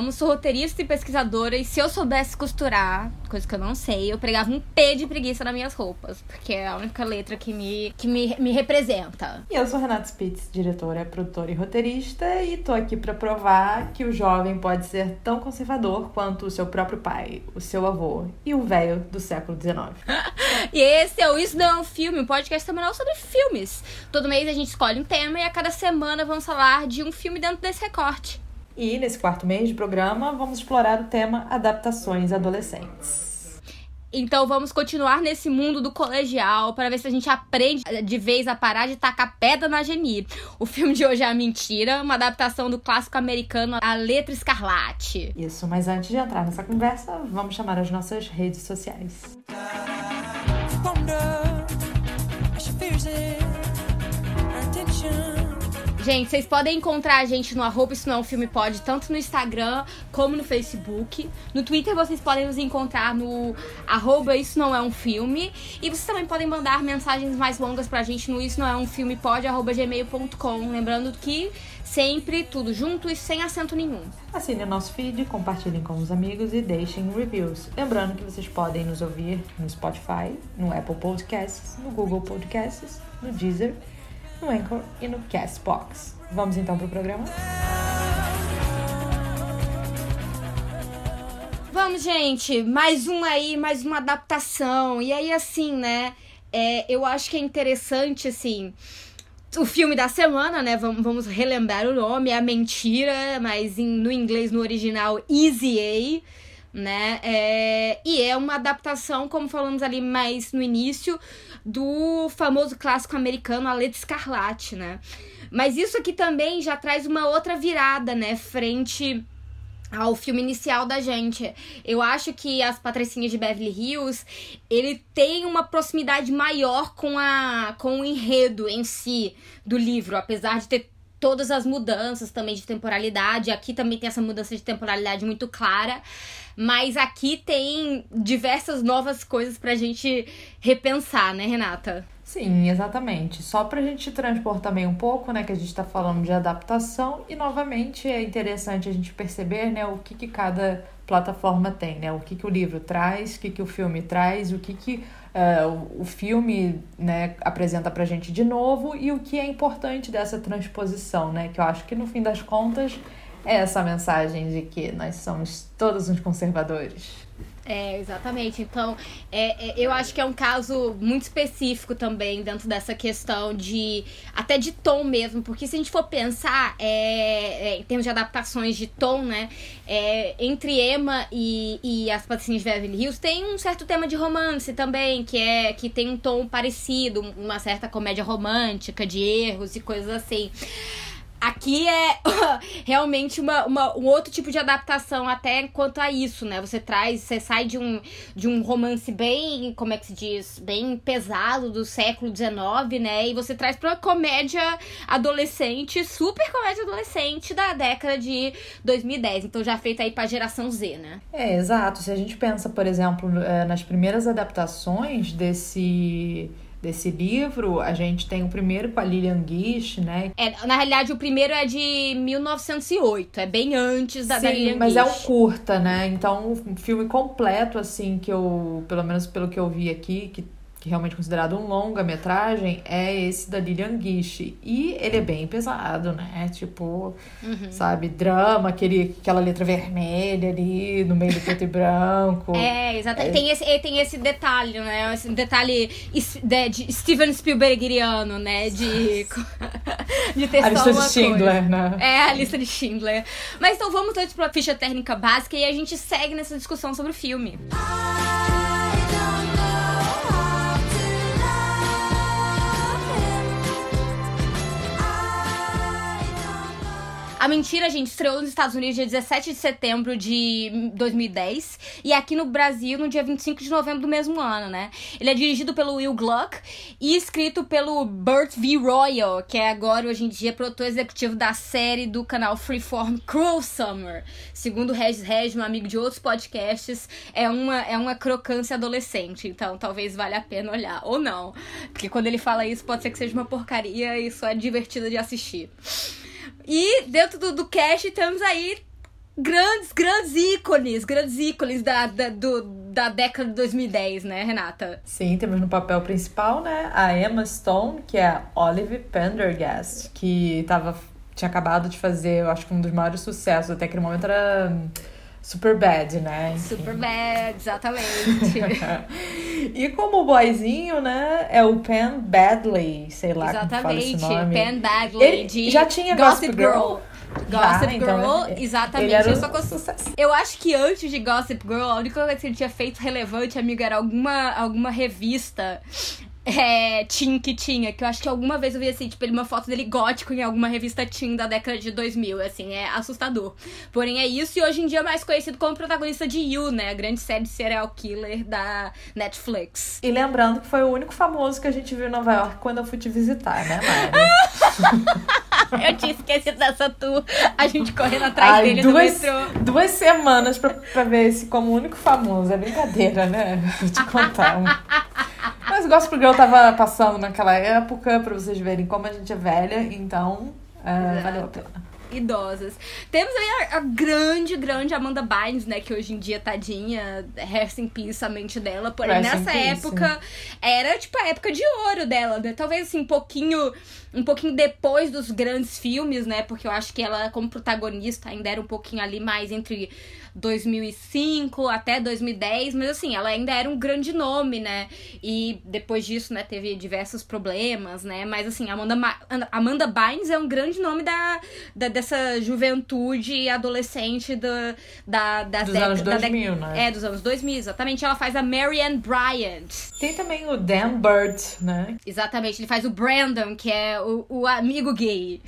Ramos, sou roteirista e pesquisadora e se eu soubesse costurar, coisa que eu não sei, eu pregava um P de preguiça nas minhas roupas, porque é a única letra que me, que me, me representa. E eu sou Renata Spitz, diretora, produtora e roteirista, e tô aqui para provar que o jovem pode ser tão conservador quanto o seu próprio pai, o seu avô e o velho do século XIX. e esse é o Isso Não é um Filme, um podcast semanal sobre filmes. Todo mês a gente escolhe um tema e a cada semana vamos falar de um filme dentro desse recorte. E nesse quarto mês de programa, vamos explorar o tema adaptações adolescentes. Então vamos continuar nesse mundo do colegial para ver se a gente aprende de vez a parar de tacar pedra na Geni. O filme de hoje é A Mentira, uma adaptação do clássico americano A Letra Escarlate. Isso, mas antes de entrar nessa conversa, vamos chamar as nossas redes sociais. Gente, vocês podem encontrar a gente no arroba Isso Não é um Filme Pode, tanto no Instagram como no Facebook. No Twitter vocês podem nos encontrar no arroba Isso Não É Um Filme. E vocês também podem mandar mensagens mais longas pra gente no Isso Não É Um Filme Pode, arroba gmail.com. Lembrando que sempre tudo junto e sem acento nenhum. Assine o nosso feed, compartilhem com os amigos e deixem reviews. Lembrando que vocês podem nos ouvir no Spotify, no Apple Podcasts, no Google Podcasts, no Deezer no Anchor e no Castbox. Vamos então pro programa? Vamos, gente, mais um aí, mais uma adaptação. E aí, assim, né? É, eu acho que é interessante, assim. O filme da semana, né? Vamos, vamos relembrar o nome, A Mentira, mas em, no inglês, no original, Easy A né? É, e é uma adaptação, como falamos ali mais no início, do famoso clássico americano A Letra Escarlate, né? Mas isso aqui também já traz uma outra virada, né? Frente ao filme inicial da gente. Eu acho que As Patricinhas de Beverly Hills, ele tem uma proximidade maior com a com o enredo em si do livro, apesar de ter todas as mudanças também de temporalidade. Aqui também tem essa mudança de temporalidade muito clara. Mas aqui tem diversas novas coisas pra gente repensar, né, Renata? Sim, exatamente. Só pra gente transpor também um pouco, né, que a gente tá falando de adaptação e novamente é interessante a gente perceber, né, o que, que cada plataforma tem, né, o que, que o livro traz, o que, que o filme traz, o que, que uh, o filme né, apresenta pra gente de novo e o que é importante dessa transposição, né, que eu acho que no fim das contas é essa mensagem de que nós somos todos uns conservadores. É, exatamente. Então, é, é, eu acho que é um caso muito específico também dentro dessa questão de. até de tom mesmo, porque se a gente for pensar é, é em termos de adaptações de tom, né? É, entre Emma e, e as Patricinhas de Beverly Hills tem um certo tema de romance também, que é que tem um tom parecido, uma certa comédia romântica, de erros e coisas assim. Aqui é realmente uma, uma, um outro tipo de adaptação até quanto a isso, né? Você traz, você sai de um, de um romance bem, como é que se diz, bem pesado do século XIX, né? E você traz pra comédia adolescente, super comédia adolescente da década de 2010. Então já feita aí pra geração Z, né? É, exato. Se a gente pensa, por exemplo, é, nas primeiras adaptações desse desse livro, a gente tem o primeiro com a Lilian Gish, né? É, na realidade, o primeiro é de 1908, é bem antes da, Sim, da Lilian mas Gish. é um curta, né? Então, um filme completo, assim, que eu, pelo menos pelo que eu vi aqui, que que é realmente considerado um longa-metragem, é esse da Lilian Gish. E ele é bem pesado, né? Tipo, uhum. sabe, drama, aquele, aquela letra vermelha ali no meio do preto e branco. É, exatamente. É. Tem, esse, tem esse detalhe, né? Esse detalhe de, de Steven Spielbergiano, né? De, de ter a só lista de Schindler, coisa. né? É, a lista de Schindler. Mas então vamos todos pra ficha técnica básica e a gente segue nessa discussão sobre o filme. A Mentira, gente, estreou nos Estados Unidos dia 17 de setembro de 2010 e aqui no Brasil no dia 25 de novembro do mesmo ano, né? Ele é dirigido pelo Will Gluck e escrito pelo Burt V. Royal, que é agora, hoje em dia, produtor executivo da série do canal Freeform Cruel Summer. Segundo Regis Regis, um amigo de outros podcasts, é uma, é uma crocância adolescente, então talvez valha a pena olhar. Ou não, porque quando ele fala isso, pode ser que seja uma porcaria e isso é divertido de assistir. E dentro do, do cast temos aí grandes, grandes ícones, grandes ícones da, da, do, da década de 2010, né, Renata? Sim, temos no papel principal, né, a Emma Stone, que é a Olive Pendergast, que tava, tinha acabado de fazer, eu acho que um dos maiores sucessos até aquele momento era Super Bad, né? Enfim. Super Bad, exatamente. e como boyzinho, né, é o Penn Badley, sei lá exatamente, como fala. Penn Badley, Ele de já tinha Gossip, Girl. Girl. Gossip então, Girl, ele exatamente. era Eu, só sucesso. eu acho que antes de Gossip Girl, a única coisa que ele tinha feito relevante, amiga, era alguma, alguma revista é, teen que tinha. Que eu acho que alguma vez eu vi assim, tipo, uma foto dele gótico em alguma revista teen da década de 2000. Assim, é assustador. Porém, é isso. E hoje em dia é mais conhecido como protagonista de You, né? A grande série de serial killer da Netflix. E lembrando que foi o único famoso que a gente viu em Nova York quando eu fui te visitar, né, Mari? Eu tinha esquecido dessa tour. A gente correndo atrás Ai, dele duas, duas semanas pra, pra ver esse como único famoso. É brincadeira, né? Vou te contar. Mas o Gospel Girl tava passando naquela época, pra vocês verem como a gente é velha, então é, valeu a pena. Idosas. Temos aí a, a grande, grande Amanda Bynes, né? Que hoje em dia, tadinha, rest in peace a mente dela. Porém, Rest nessa época, era tipo a época de ouro dela, né? Talvez assim, um pouquinho, um pouquinho depois dos grandes filmes, né? Porque eu acho que ela, como protagonista, ainda era um pouquinho ali mais entre 2005 até 2010, mas assim, ela ainda era um grande nome, né? E depois disso, né, teve diversos problemas, né? Mas assim, Amanda, Ma- Amanda Bynes é um grande nome da, da- dessa juventude adolescente do, da, das Dos anos da dec- 2000, né? É, dos anos 2000, exatamente. Ela faz a Marianne Bryant. Tem também o Dan Bird, né? Exatamente, ele faz o Brandon, que é o, o amigo gay.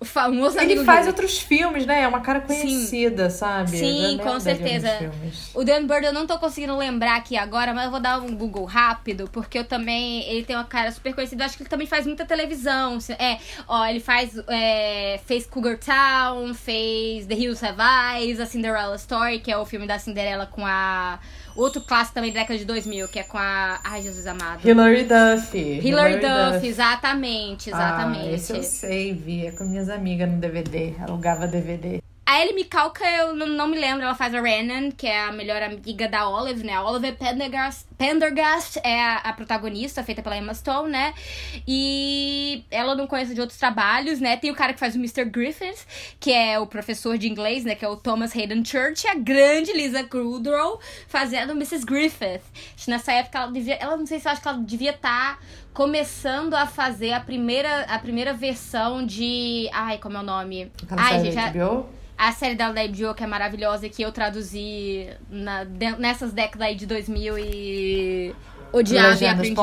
O famoso Ele faz gay. outros filmes, né? É uma cara conhecida, sabe? Eu já Sim, com dele certeza. O Dan Bird eu não tô conseguindo lembrar aqui agora, mas eu vou dar um Google rápido, porque eu também. Ele tem uma cara super conhecida. Eu acho que ele também faz muita televisão. É, ó, ele faz. é, fez Cougar Town, fez The Hills Have Eyes, a Cinderella Story, que é o filme da Cinderela com a. Outro clássico também da década de 2000, que é com a. Ai, Jesus amado. Hilary Duff. Hilary Duff, exatamente, exatamente. Ah, esse eu sei, via com minhas amigas no DVD. Alugava DVD. A Ellie Michalka, eu não, não me lembro, ela faz a Renan, que é a melhor amiga da Olive, né? A Olive Pendergast, Pendergast é a, a protagonista, feita pela Emma Stone, né? E ela não conhece de outros trabalhos, né? Tem o cara que faz o Mr. Griffith, que é o professor de inglês, né? Que é o Thomas Hayden Church, e a grande Lisa Kudrow fazendo Mrs. Griffith. Nessa época ela devia... Ela não sei se eu acho que ela devia estar começando a fazer a primeira, a primeira versão de... Ai, como é o nome? Aquela Ai, gente, a- HBO. A série da HBO, que é maravilhosa, que eu traduzi na, de- nessas décadas aí de 2000 e odiava e aprendi.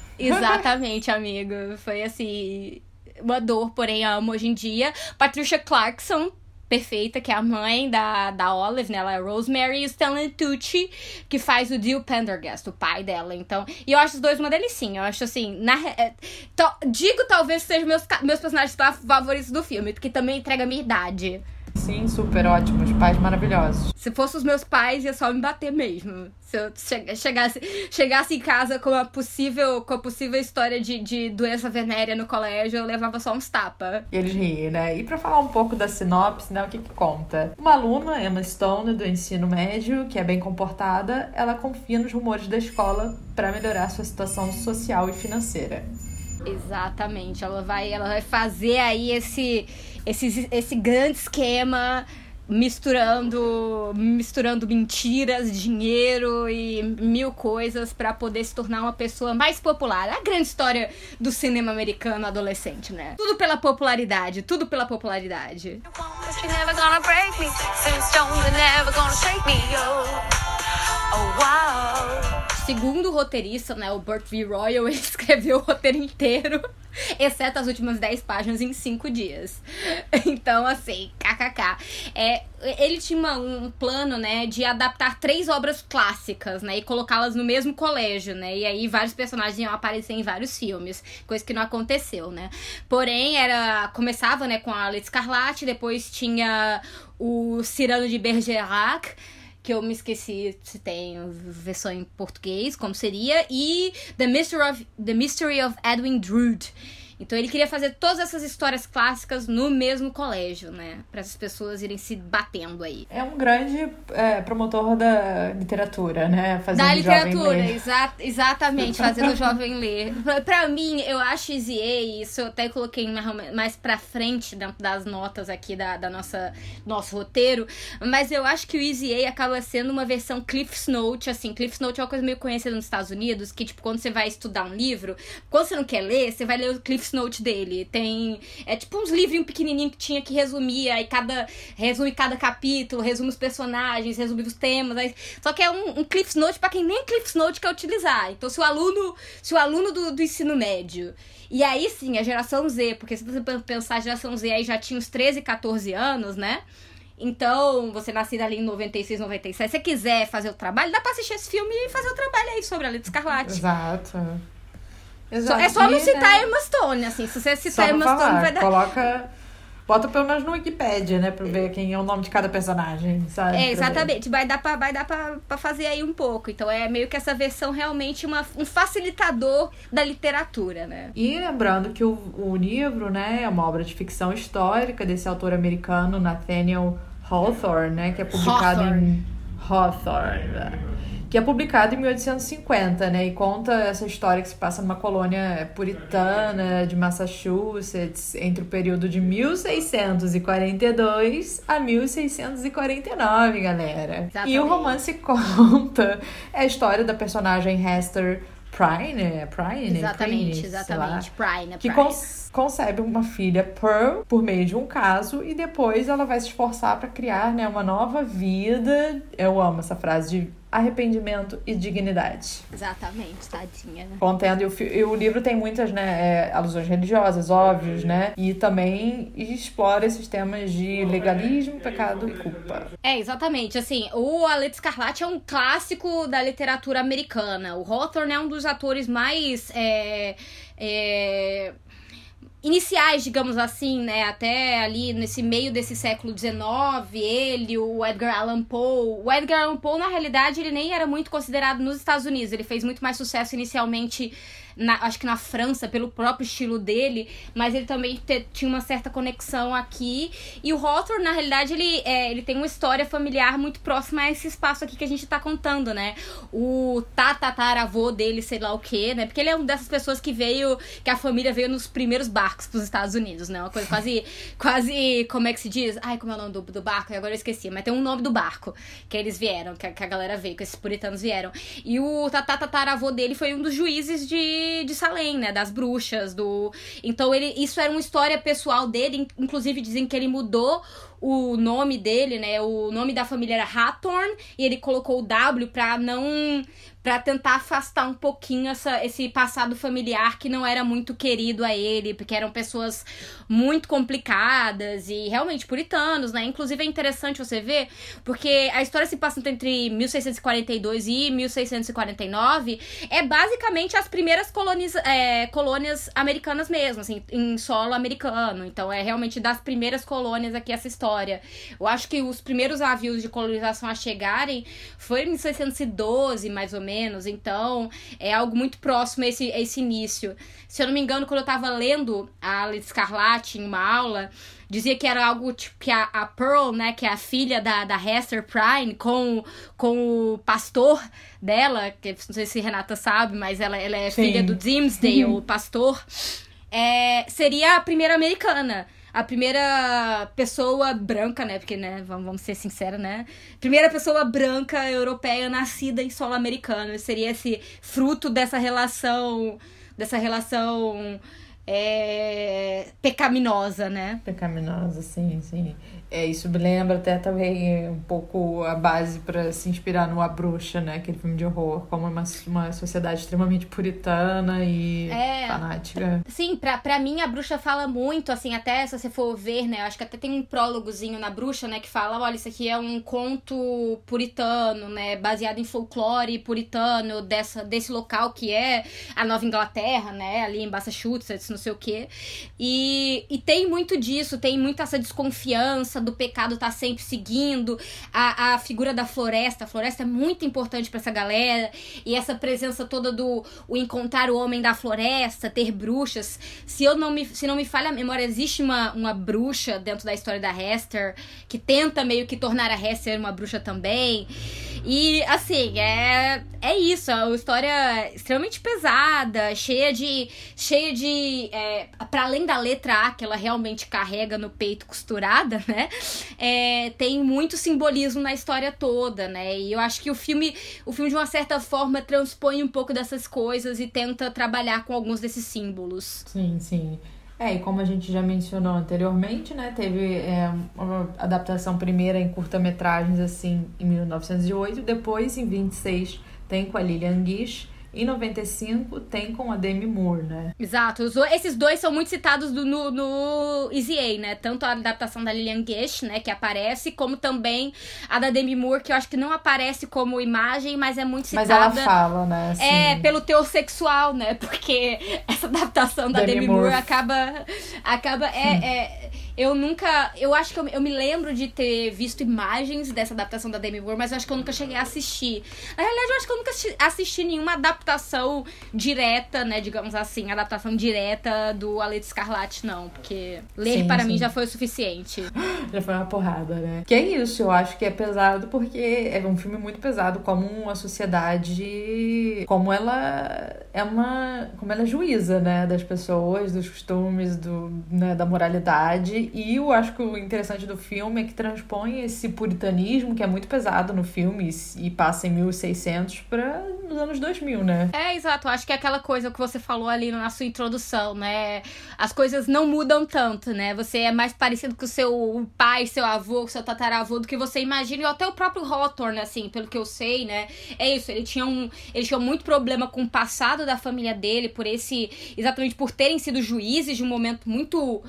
Exatamente, amigo. Foi assim, uma dor, porém amo hoje em dia. Patricia Clarkson, perfeita, que é a mãe da, da Olive, né? Ela é Rosemary e Stanley Tucci, que faz o Dio Pendergast, o pai dela. Então, e eu acho os dois uma delicinha. Eu acho assim, na, é, to- digo talvez que sejam meus, meus personagens fa- favoritos do filme, porque também entrega a minha idade. Sim, super ótimos. Pais maravilhosos. Se fosse os meus pais, ia só me bater mesmo. Se eu che- chegasse, chegasse em casa com a possível, com a possível história de, de doença venérea no colégio, eu levava só uns tapas. E eles riem, né? E pra falar um pouco da sinopse, né? O que que conta? Uma aluna, Emma Stone, do ensino médio, que é bem comportada, ela confia nos rumores da escola pra melhorar sua situação social e financeira. Exatamente. Ela vai, ela vai fazer aí esse, esse, esse grande esquema misturando misturando mentiras, dinheiro e mil coisas pra poder se tornar uma pessoa mais popular. É a grande história do cinema americano adolescente, né? Tudo pela popularidade, tudo pela popularidade. Oh, segundo roteirista, né, o Burt V. Royal, ele escreveu o roteiro inteiro, exceto as últimas 10 páginas, em 5 dias. Então, assim, kkk. É, ele tinha um plano, né, de adaptar três obras clássicas, né, e colocá-las no mesmo colégio, né, e aí vários personagens iam aparecer em vários filmes, coisa que não aconteceu, né. Porém, era começava, né, com a Alex Escarlate, depois tinha o Cyrano de Bergerac, que eu me esqueci se tem versão em português, como seria, e The Mystery of, The Mystery of Edwin Drood. Então ele queria fazer todas essas histórias clássicas no mesmo colégio, né? Para as pessoas irem se batendo aí. É um grande é, promotor da literatura, né? Fazendo da literatura, exa exatamente, fazendo o jovem ler. Para mim, eu acho Easy A, isso eu até coloquei mais pra frente dentro das notas aqui da, da nossa nosso roteiro, mas eu acho que o Easy A acaba sendo uma versão Cliff's Note, assim, Cliff's Note é uma coisa meio conhecida nos Estados Unidos, que tipo, quando você vai estudar um livro, quando você não quer ler, você vai ler o Cliff's Note dele. Tem. É tipo uns livrinhos pequenininhos que tinha que resumir, aí cada. Resume cada capítulo, resume os personagens, resume os temas. Aí, só que é um, um Cliff's Note para quem nem Cliff's Note quer utilizar. Então, se o aluno. Se o aluno do, do ensino médio. E aí sim, a geração Z, porque se você pensar a geração Z aí já tinha uns 13, 14 anos, né? Então, você nascido ali em 96, 97, se você quiser fazer o trabalho, dá pra assistir esse filme e fazer o trabalho aí sobre a Lita Escarlate. Exato. É só não citar? Emma Stone, assim. Se você citar Emma falar, Stone, vai dar. Coloca. Bota pelo menos no Wikipedia, né? Pra ver quem é o nome de cada personagem, sabe? É, exatamente. Vai dar, pra, vai dar pra, pra fazer aí um pouco. Então é meio que essa versão realmente uma, um facilitador da literatura, né? E lembrando que o, o livro, né, é uma obra de ficção histórica desse autor americano, Nathaniel Hawthorne, né? Que é publicado Hawthorne. em Hawthorne que é publicado em 1850, né? E conta essa história que se passa numa colônia puritana de Massachusetts entre o período de 1642 a 1649, galera. Exatamente. E o romance conta a história da personagem Hester Prine, Prine, exatamente, Prine, exatamente, Prine, que cons concebe uma filha Pearl por meio de um caso e depois ela vai se esforçar para criar, né, uma nova vida. Eu amo essa frase de arrependimento e dignidade. Exatamente, tadinha. Né? Contendo, e o, e o livro tem muitas né, é, alusões religiosas, óbvios, né? E também explora esses temas de legalismo, pecado e culpa. É, exatamente. Assim, o Alex Escarlate é um clássico da literatura americana. O Hawthorne é um dos atores mais. É, é iniciais, digamos assim, né? Até ali nesse meio desse século XIX, ele, o Edgar Allan Poe. O Edgar Allan Poe, na realidade, ele nem era muito considerado nos Estados Unidos. Ele fez muito mais sucesso inicialmente na, acho que na França, pelo próprio estilo dele, mas ele também te, tinha uma certa conexão aqui. E o Hawthorne, na realidade, ele, é, ele tem uma história familiar muito próxima a esse espaço aqui que a gente tá contando, né? O tatataravô dele, sei lá o quê, né? Porque ele é uma dessas pessoas que veio, que a família veio nos primeiros barcos pros Estados Unidos, né? Uma coisa quase, quase, como é que se diz? Ai, como é o nome do, do barco? Agora eu esqueci, mas tem um nome do barco que eles vieram, que a, que a galera veio, que esses puritanos vieram. E o tatataravô dele foi um dos juízes de de, Salem, né? Das bruxas, do. Então ele. Isso era uma história pessoal dele. Inclusive dizem que ele mudou o nome dele, né? O nome da família era Hathorn e ele colocou o W pra não para tentar afastar um pouquinho essa, esse passado familiar que não era muito querido a ele, porque eram pessoas muito complicadas e realmente puritanos, né? Inclusive é interessante você ver, porque a história se passa entre 1642 e 1649 é basicamente as primeiras colônias, é, colônias americanas mesmo, assim, em solo americano. Então é realmente das primeiras colônias aqui essa história. Eu acho que os primeiros navios de colonização a chegarem foi em 1612, mais ou menos menos. Então, é algo muito próximo a esse, a esse início. Se eu não me engano, quando eu tava lendo a Alice Escarlate em uma aula, dizia que era algo tipo que a, a Pearl, né, que é a filha da, da Hester Prynne, com, com o pastor dela, que não sei se Renata sabe, mas ela, ela é Sim. filha do Dimsdale, o pastor, é, seria a primeira americana a primeira pessoa branca, né? Porque, né, vamos, vamos ser sinceros, né? Primeira pessoa branca europeia nascida em solo americano. Seria esse fruto dessa relação. Dessa relação é, pecaminosa, né? Pecaminosa, sim, sim. É, isso me lembra até também um pouco a base para se inspirar no A Bruxa, né? Aquele filme de horror, como uma, uma sociedade extremamente puritana e é, fanática. Sim, pra, pra mim a bruxa fala muito, assim, até se você for ver, né? Eu acho que até tem um prólogozinho na bruxa, né? Que fala, olha, isso aqui é um conto puritano, né? Baseado em folclore puritano dessa, desse local que é a Nova Inglaterra, né? Ali em Massachusetts, não sei o quê. E, e tem muito disso, tem muita essa desconfiança do pecado tá sempre seguindo, a, a figura da floresta, a floresta é muito importante para essa galera, e essa presença toda do o encontrar o homem da floresta, ter bruxas. Se eu não me, se não me falha a memória, existe uma, uma bruxa dentro da história da Hester que tenta meio que tornar a Hester uma bruxa também. E assim, é, é isso, é uma história extremamente pesada, cheia de. cheia de. É, para além da letra A que ela realmente carrega no peito costurada, né? É, tem muito simbolismo na história toda, né? E eu acho que o filme, o filme, de uma certa forma, transpõe um pouco dessas coisas e tenta trabalhar com alguns desses símbolos. Sim, sim. É, e como a gente já mencionou anteriormente, né, teve é, uma adaptação primeira em curta-metragens, assim, em 1908, depois, em 26, tem com a Lillian Gish, em 95 tem com a Demi Moore, né? Exato. Esses dois são muito citados do, no, no Easy A, né? Tanto a adaptação da Lillian Gish, né? Que aparece, como também a da Demi Moore, que eu acho que não aparece como imagem, mas é muito citada. Mas ela fala, né? Assim... É, pelo teor sexual, né? Porque essa adaptação da Demi, Demi Moore, Moore acaba... acaba é, é eu nunca. Eu acho que eu, eu, me lembro de ter visto imagens dessa adaptação da Demi Moore, mas eu acho que eu nunca cheguei a assistir. Na realidade, eu acho que eu nunca assisti nenhuma adaptação direta, né? Digamos assim, adaptação direta do Alex Escarlate, não. Porque ler sim, para sim. mim já foi o suficiente. Já foi uma porrada, né? Que é isso, eu acho que é pesado porque é um filme muito pesado, como uma sociedade. Como ela é uma. Como ela é juíza, né? Das pessoas, dos costumes, do, né, da moralidade e eu acho que o interessante do filme é que transpõe esse puritanismo que é muito pesado no filme e passa em 1600 para nos anos 2000, né? É, exato. Acho que é aquela coisa que você falou ali na sua introdução, né? As coisas não mudam tanto, né? Você é mais parecido com o seu pai, seu avô, seu tataravô do que você imagina. E até o próprio Hawthorne, assim, pelo que eu sei, né? É isso. Ele tinha, um, ele tinha muito problema com o passado da família dele, por esse. Exatamente por terem sido juízes de um momento muito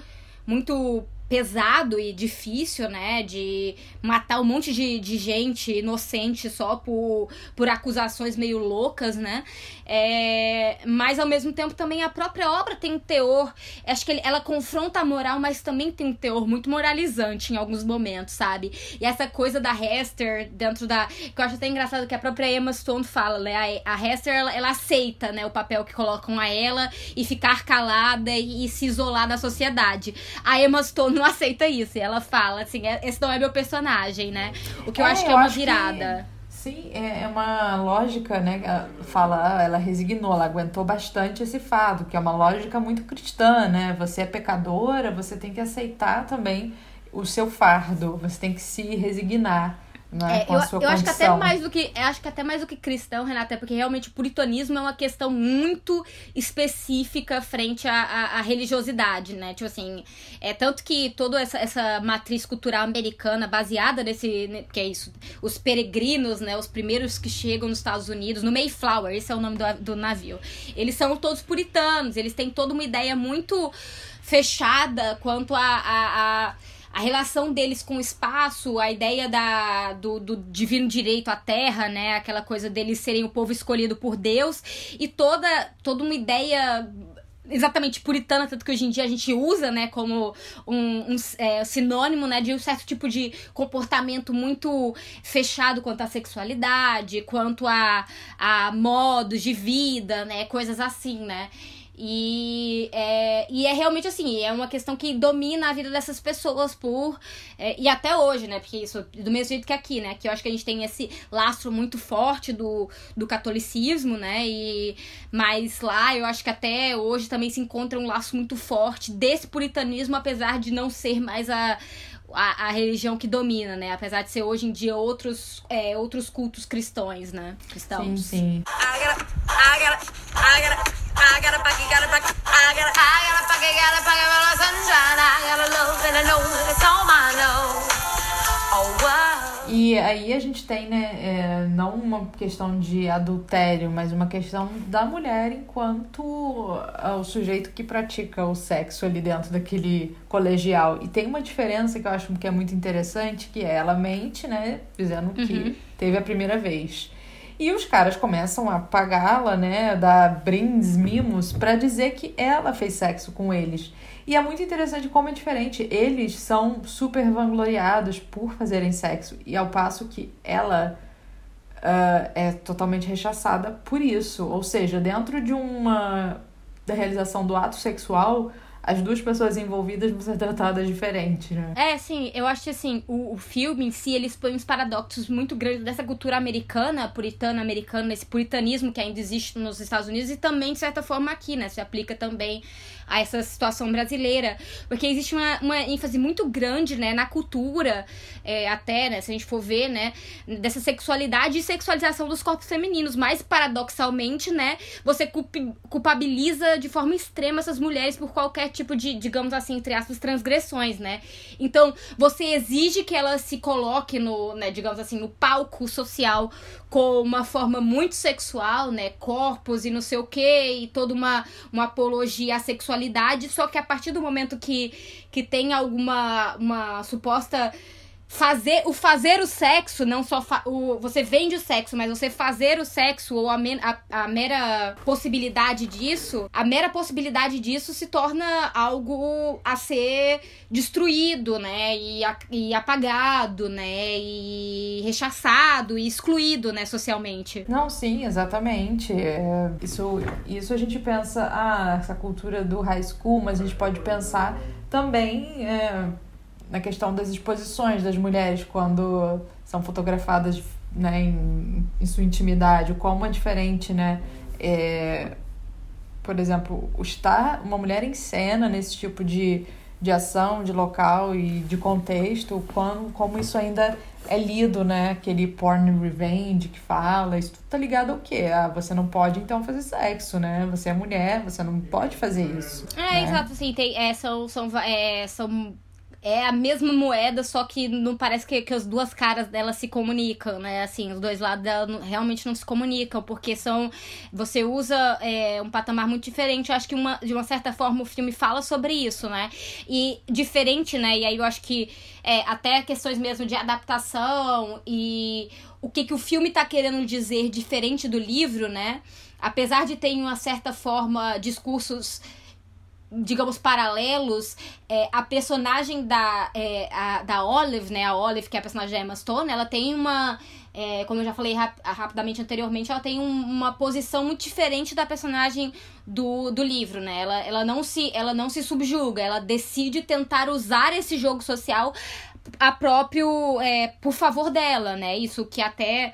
muito pesado e difícil, né? De matar um monte de, de gente inocente só por, por acusações meio loucas, né? É, mas ao mesmo tempo também a própria obra tem um teor. Acho que ele, ela confronta a moral, mas também tem um teor muito moralizante em alguns momentos, sabe? E essa coisa da Hester dentro da. Que eu acho até engraçado que a própria Emma Stone fala, né? A, a Hester, ela, ela, aceita, né, o papel que colocam a ela e ficar calada e, e se isolar da sociedade. A Emma Stone não aceita isso. E ela fala assim: é, esse não é meu personagem, né? O que eu é, acho que é uma virada. Que... Sim, é, é uma lógica, né? Fala, ela resignou, ela aguentou bastante esse fado, que é uma lógica muito cristã, né? Você é pecadora, você tem que aceitar também o seu fardo, você tem que se resignar né, é, eu, eu acho que até mais do que acho que até mais do que cristão, Renata, é porque realmente o puritanismo é uma questão muito específica frente à, à, à, religiosidade, né? Tipo assim, é tanto que toda essa, essa matriz cultural americana baseada nesse, né, que é isso, os peregrinos, né, os primeiros que chegam nos Estados Unidos, no Mayflower, esse é o nome do, do navio. Eles são todos puritanos, eles têm toda uma ideia muito fechada quanto a, a, a a relação deles com o espaço, a ideia da, do, do divino direito à terra, né? Aquela coisa deles serem o povo escolhido por Deus e toda, toda uma ideia exatamente puritana, tanto que hoje em dia a gente usa, né, como um, um é, sinônimo, né, de um certo tipo de comportamento muito fechado quanto à sexualidade, quanto a, a modos de vida, né, coisas assim, né. E é, e é realmente assim, é uma questão que domina a vida dessas pessoas por. É, e até hoje, né? Porque isso, do mesmo jeito que aqui, né? Que eu acho que a gente tem esse lastro muito forte do, do catolicismo, né? E, mas lá eu acho que até hoje também se encontra um laço muito forte desse puritanismo, apesar de não ser mais a, a, a, religião que domina, né? Apesar de ser hoje em dia outros, é, outros cultos cristãos, né? Cristãos. Sim, sim. E aí a gente tem, né, é, não uma questão de adultério, mas uma questão da mulher enquanto o sujeito que pratica o sexo ali dentro daquele colegial. E tem uma diferença que eu acho que é muito interessante, que é ela mente, né, dizendo que Uhum. teve a primeira vez. E os caras começam a pagá-la, né, dar brindes, mimos, pra dizer que ela fez sexo com eles. E é muito interessante como é diferente. Eles são super vangloriados por fazerem sexo. E ao passo que ela ah, é totalmente rechaçada por isso. Ou seja, dentro de uma. da realização do ato sexual, as duas pessoas envolvidas vão ser tratadas diferente, né? É, sim, eu acho que assim, o, o filme em si, ele expõe uns paradoxos muito grandes dessa cultura americana, puritana americana, esse puritanismo que ainda existe nos Estados Unidos e também, de certa forma, aqui, né? Se aplica também a essa situação brasileira. Porque existe uma, uma ênfase muito grande, né, na cultura, é, até, né, se a gente for ver, né, dessa sexualidade e sexualização dos corpos femininos. Mas, paradoxalmente, né, você culpabiliza de forma extrema essas mulheres por qualquer tipo de, digamos assim, entre aspas, transgressões, né? Então, você exige que ela se coloque no, né, digamos assim, no palco social com uma forma muito sexual, né? Corpos e não sei o que, e toda uma, uma apologia à sexualidade, só que a partir do momento que, que tem alguma uma suposta fazer o fazer o sexo, não só fa- o, você vende o sexo, mas você fazer o sexo ou a, men- a, a mera possibilidade disso, a mera possibilidade disso se torna algo a ser destruído, né, e, a- e apagado, né, e rechaçado e excluído, né, socialmente. Não, sim, exatamente. É, isso, isso a gente pensa, ah, essa cultura do high school, mas a gente pode pensar também é, na questão das exposições das mulheres quando são fotografadas né, em, em sua intimidade, o quão é diferente, né? É, por exemplo, estar uma mulher em cena nesse tipo de, de ação, de local e de contexto, como, como isso ainda é lido, né? Aquele porn revenge que fala, isso tudo tá ligado ao quê? Ah, você não pode então fazer sexo, né? Você é mulher, você não pode fazer isso. É, né? exato, assim, tem, é, são, são, é, são é a mesma moeda, só que não parece que, que as duas caras dela se comunicam, né? Assim, os dois lados dela não- realmente não se comunicam, porque são. Você usa é, um patamar muito diferente. Eu acho que uma, de uma certa forma o filme fala sobre isso, né? E diferente, né? E aí eu acho que é, até questões mesmo de adaptação e o que, que o filme tá querendo dizer diferente do livro, né? Apesar de ter, uma certa forma, discursos digamos, paralelos, é, a personagem da, é, a- da Olive, né? A Olive, que é a personagem da Emma Stone, ela tem uma. é, como eu já falei rap- rapidamente anteriormente, ela tem um- uma posição muito diferente da personagem do, do livro, né? Ela, ela, não se, ela não se subjuga, ela decide tentar usar esse jogo social a próprio. É, por favor dela, né? Isso que até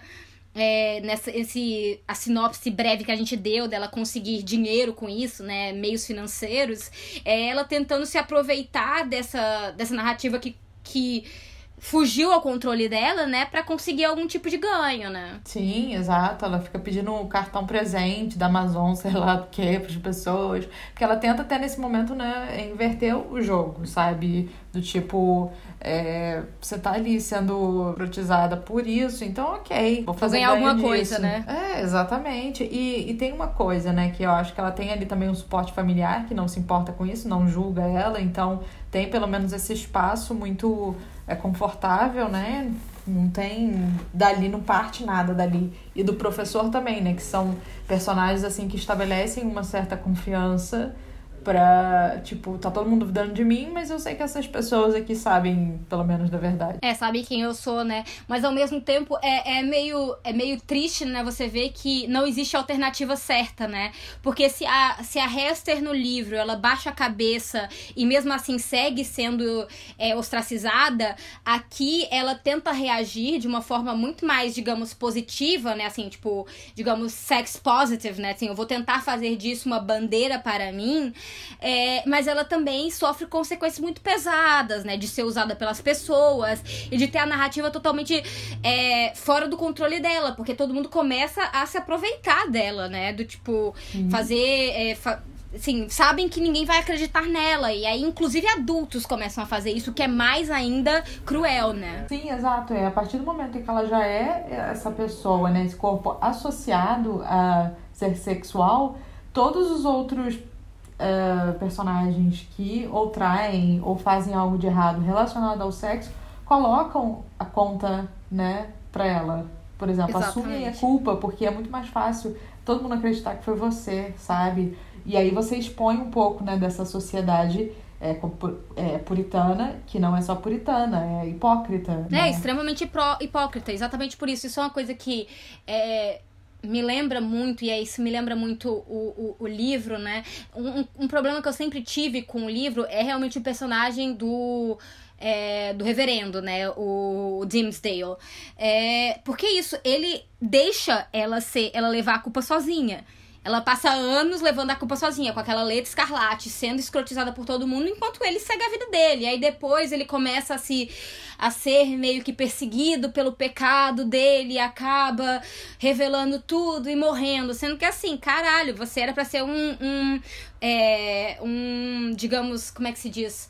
é, nessa esse a sinopse breve que a gente deu dela conseguir dinheiro com isso, né, meios financeiros, é ela tentando se aproveitar dessa, dessa narrativa que, que fugiu ao controle dela, né, para conseguir algum tipo de ganho, né? Sim, exato. Ela fica pedindo um cartão presente da Amazon, sei lá o que, para as pessoas. Porque ela tenta até nesse momento, né, inverter o jogo, sabe? Do tipo, é, você tá ali sendo protizada por isso, então ok. Vou fazer ganhar alguma coisa, disso. né? É, exatamente. E, e tem uma coisa, né, que eu acho que ela tem ali também um suporte familiar que não se importa com isso, não julga ela, então tem pelo menos esse espaço muito é, confortável, né? Não tem. Dali não parte nada dali. E do professor também, né? Que são personagens assim que estabelecem uma certa confiança pra. Tipo, tá todo mundo duvidando de mim, mas eu sei que essas pessoas aqui sabem, pelo menos, da verdade. É, sabe quem eu sou, né? Mas ao mesmo tempo é, é, meio, é meio triste, né? Você ver que não existe alternativa certa, né? Porque se a, se a Hester no livro ela baixa a cabeça e mesmo assim segue sendo é, ostracizada, aqui ela tenta reagir de uma forma muito mais, digamos, positiva, né? Assim, tipo, digamos, sex positive, né? Assim, eu vou tentar fazer disso uma bandeira para mim. É, mas ela também sofre consequências muito pesadas, né? De ser usada pelas pessoas e de ter a narrativa totalmente é, fora do controle dela, porque todo mundo começa a se aproveitar dela, né? Do tipo, fazer. é, fa- assim, sabem que ninguém vai acreditar nela. E aí, inclusive, adultos começam a fazer isso, que é mais ainda cruel, né? Sim, exato. É a partir do momento que ela já é essa pessoa, né? Esse corpo associado a ser sexual, todos os outros uh, personagens que ou traem ou fazem algo de errado relacionado ao sexo colocam a conta, né, pra ela. Por exemplo, Exatamente. assumem a culpa, porque é muito mais fácil todo mundo acreditar que foi você, sabe? E aí você expõe um pouco, né, dessa sociedade é, é, puritana, que não é só puritana, é hipócrita. É, né? extremamente pró- hipócrita, exatamente por isso. Isso é uma coisa que é, me lembra muito, e é isso me lembra muito o, o, o livro, né? Um, um problema que eu sempre tive com o livro é realmente o personagem do. é, do reverendo, né? O Dimsdale. É, porque isso, ele deixa ela ser, ela levar a culpa sozinha. Ela passa anos levando a culpa sozinha, com aquela letra escarlate, sendo escrotizada por todo mundo, enquanto ele segue a vida dele. Aí depois ele começa a se a ser meio que perseguido pelo pecado dele, acaba revelando tudo e morrendo. Sendo que assim, caralho, você era pra ser um. um, é, um digamos, como é que se diz?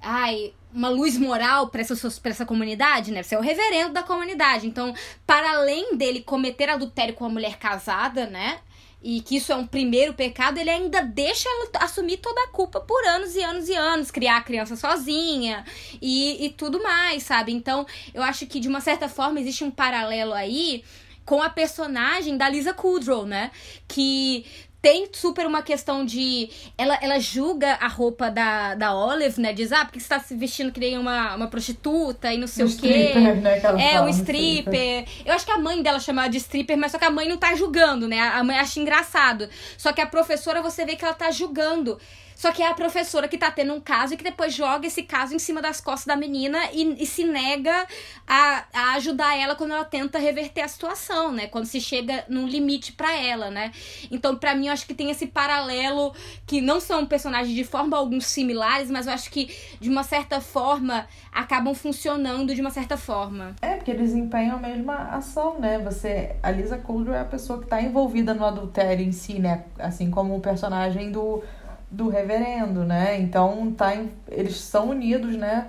ai, uma luz moral para essa, pra essa comunidade, né? Você é o reverendo da comunidade. Então, para além dele cometer adultério com uma mulher casada, né? E que isso é um primeiro pecado, ele ainda deixa ela assumir toda a culpa por anos e anos e anos, criar a criança sozinha e, e tudo mais, sabe? Então, eu acho que de uma certa forma existe um paralelo aí com a personagem da Lisa Kudrow, né? Que tem super uma questão de. Ela, ela julga a roupa da, da Olive, né? Diz, ah, porque você tá se vestindo que nem uma, uma prostituta e não sei Um o quê. stripper, né, É, um um stripper. Eu acho que a mãe dela chamava de stripper, mas só que a mãe não tá julgando, né? A mãe acha engraçado. Só que a professora, você vê que ela tá julgando. Só que é a professora que tá tendo um caso e que depois joga esse caso em cima das costas da menina e, e se nega a, a ajudar ela quando ela tenta reverter a situação, né? Quando se chega num limite pra ela, né? Então, pra mim, eu acho que tem esse paralelo que não são personagens de forma algum similares, mas eu acho que, de uma certa forma, acabam funcionando de uma certa forma. É, porque eles empenham a mesma ação, né? Você, a Lisa Kudrow é a pessoa que está envolvida no adultério em si, né? Assim como o personagem do, do reverendo, né? Então, tá em- eles são unidos, né?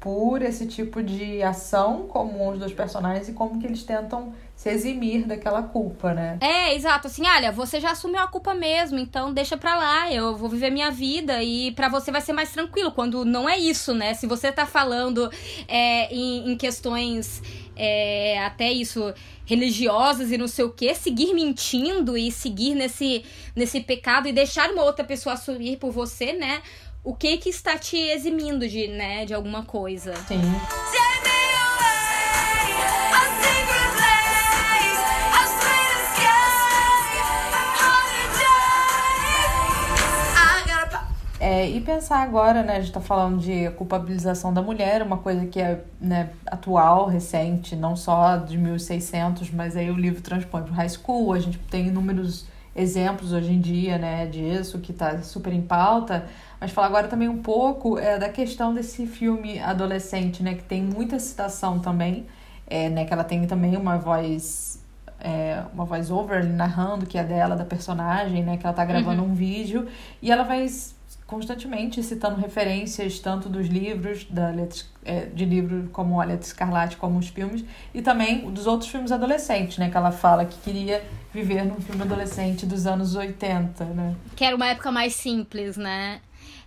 Por esse tipo de ação como os dois personagens e como que eles tentam se eximir daquela culpa, né? É, exato. Assim, olha, você já assumiu a culpa mesmo, então deixa pra lá, eu vou viver minha vida e pra você vai ser mais tranquilo. Quando não é isso, né? Se você tá falando é, em, em questões é, até isso religiosas e não sei o que, seguir mentindo e seguir nesse, nesse pecado e deixar uma outra pessoa assumir por você, né? O que que está te eximindo de, né, de alguma coisa? Sim. É, e pensar agora, né, a gente tá falando de culpabilização da mulher, uma coisa que é né, atual, recente, não só de 1600, mas aí o livro transpõe pro high school, a gente tem inúmeros exemplos hoje em dia, né, disso, que tá super em pauta, mas falar agora também um pouco é, da questão desse filme adolescente, né, que tem muita citação também, é, né, que ela tem também uma voz é, uma voice over narrando que é dela, da personagem, né? Que ela tá gravando um vídeo e ela vai constantemente citando referências tanto dos livros, da Letra, é, de livro como A Letra Escarlate, como os filmes, e também dos outros filmes adolescentes, né? Que ela fala que queria viver num filme adolescente dos anos 80, né? Que era uma época mais simples, né?